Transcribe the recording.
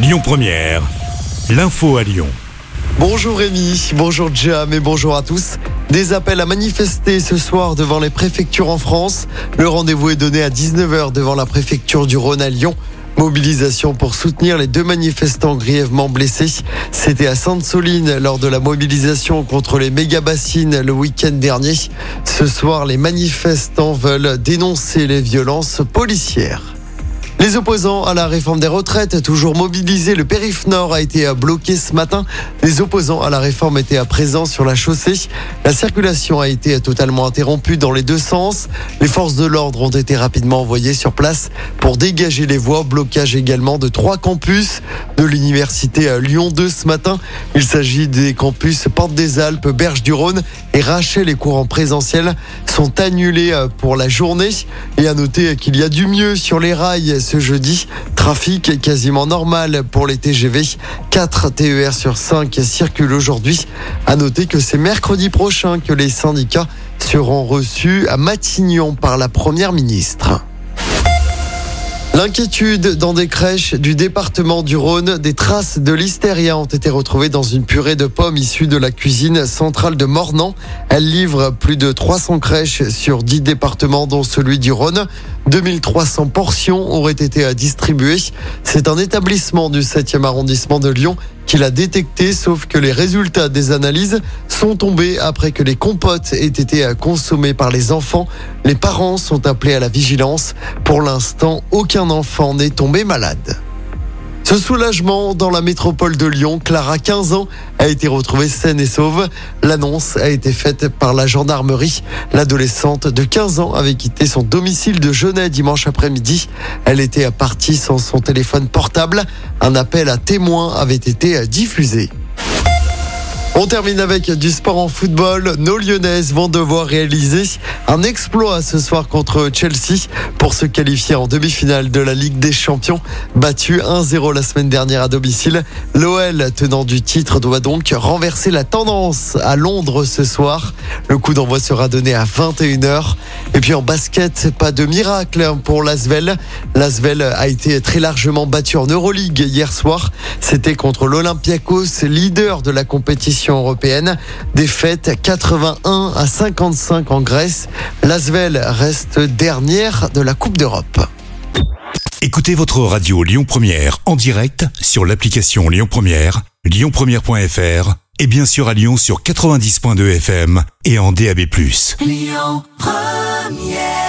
Lyon Première, l'info à Lyon. Bonjour Rémi, bonjour Jam et bonjour à tous. Des appels à manifester ce soir devant les préfectures en France. Le rendez-vous est donné à 19h devant la préfecture du Rhône à Lyon. Mobilisation pour soutenir les deux manifestants grièvement blessés. C'était à Sainte-Soline lors de la mobilisation contre les méga-bassines le week-end dernier. Ce soir, les manifestants veulent dénoncer les violences policières. Les opposants à la réforme des retraites, toujours mobilisés, le périph' nord a été bloqué ce matin. Les opposants à la réforme étaient à présent sur la chaussée. La circulation a été totalement interrompue dans les deux sens. Les forces de l'ordre ont été rapidement envoyées sur place pour dégager les voies. Blocage également de trois campus de l'université Lyon 2 ce matin. Il s'agit des campus Porte des Alpes, Berge du Rhône et Rachel. Les cours en présentiel sont annulés pour la journée. Et à noter qu'il y a du mieux sur les rails ce jeudi. Trafic quasiment normal pour les TGV. 4 TER sur 5 circulent aujourd'hui. À noter que c'est mercredi prochain que les syndicats seront reçus à Matignon par la première ministre. L'inquiétude dans des crèches du département du Rhône, des traces de listeria ont été retrouvées dans une purée de pommes issue de la cuisine centrale de Mornan. Elle livre plus de 300 crèches sur 10 départements dont celui du Rhône. 2300 portions auraient été distribuées. C'est un établissement du 7e arrondissement de Lyon qui l'a détecté, sauf que les résultats des analyses sont tombés après que les compotes aient été consommées par les enfants. Les parents sont appelés à la vigilance. Pour l'instant, aucun enfant n'est tombé malade. Ce soulagement dans la métropole de Lyon, Clara, 15 ans, a été retrouvée saine et sauve. L'annonce a été faite par la gendarmerie. L'adolescente de 15 ans avait quitté son domicile de Genève dimanche après-midi. Elle était partie sans son téléphone portable. Un appel à témoins avait été diffusé. On termine avec du sport en football. Nos Lyonnaises vont devoir réaliser un exploit ce soir contre Chelsea pour se qualifier en demi-finale de la Ligue des Champions. Battu 1-0 la semaine dernière à domicile, l'OL tenant du titre doit donc renverser la tendance à Londres ce soir. Le coup d'envoi sera donné à 21h. Et puis en basket, pas de miracle pour l'Asvel. L'Asvel a été très largement battu en Euroleague hier soir. C'était contre l'Olympiakos, leader de la compétition européenne. Défaite 81 à 55 en Grèce. L'Asvel reste dernière de la Coupe d'Europe. Écoutez votre radio Lyon Première en direct sur l'application Lyon Première, lyonpremière.fr et bien sûr à Lyon sur 90.2 FM et en DAB+. Lyon Première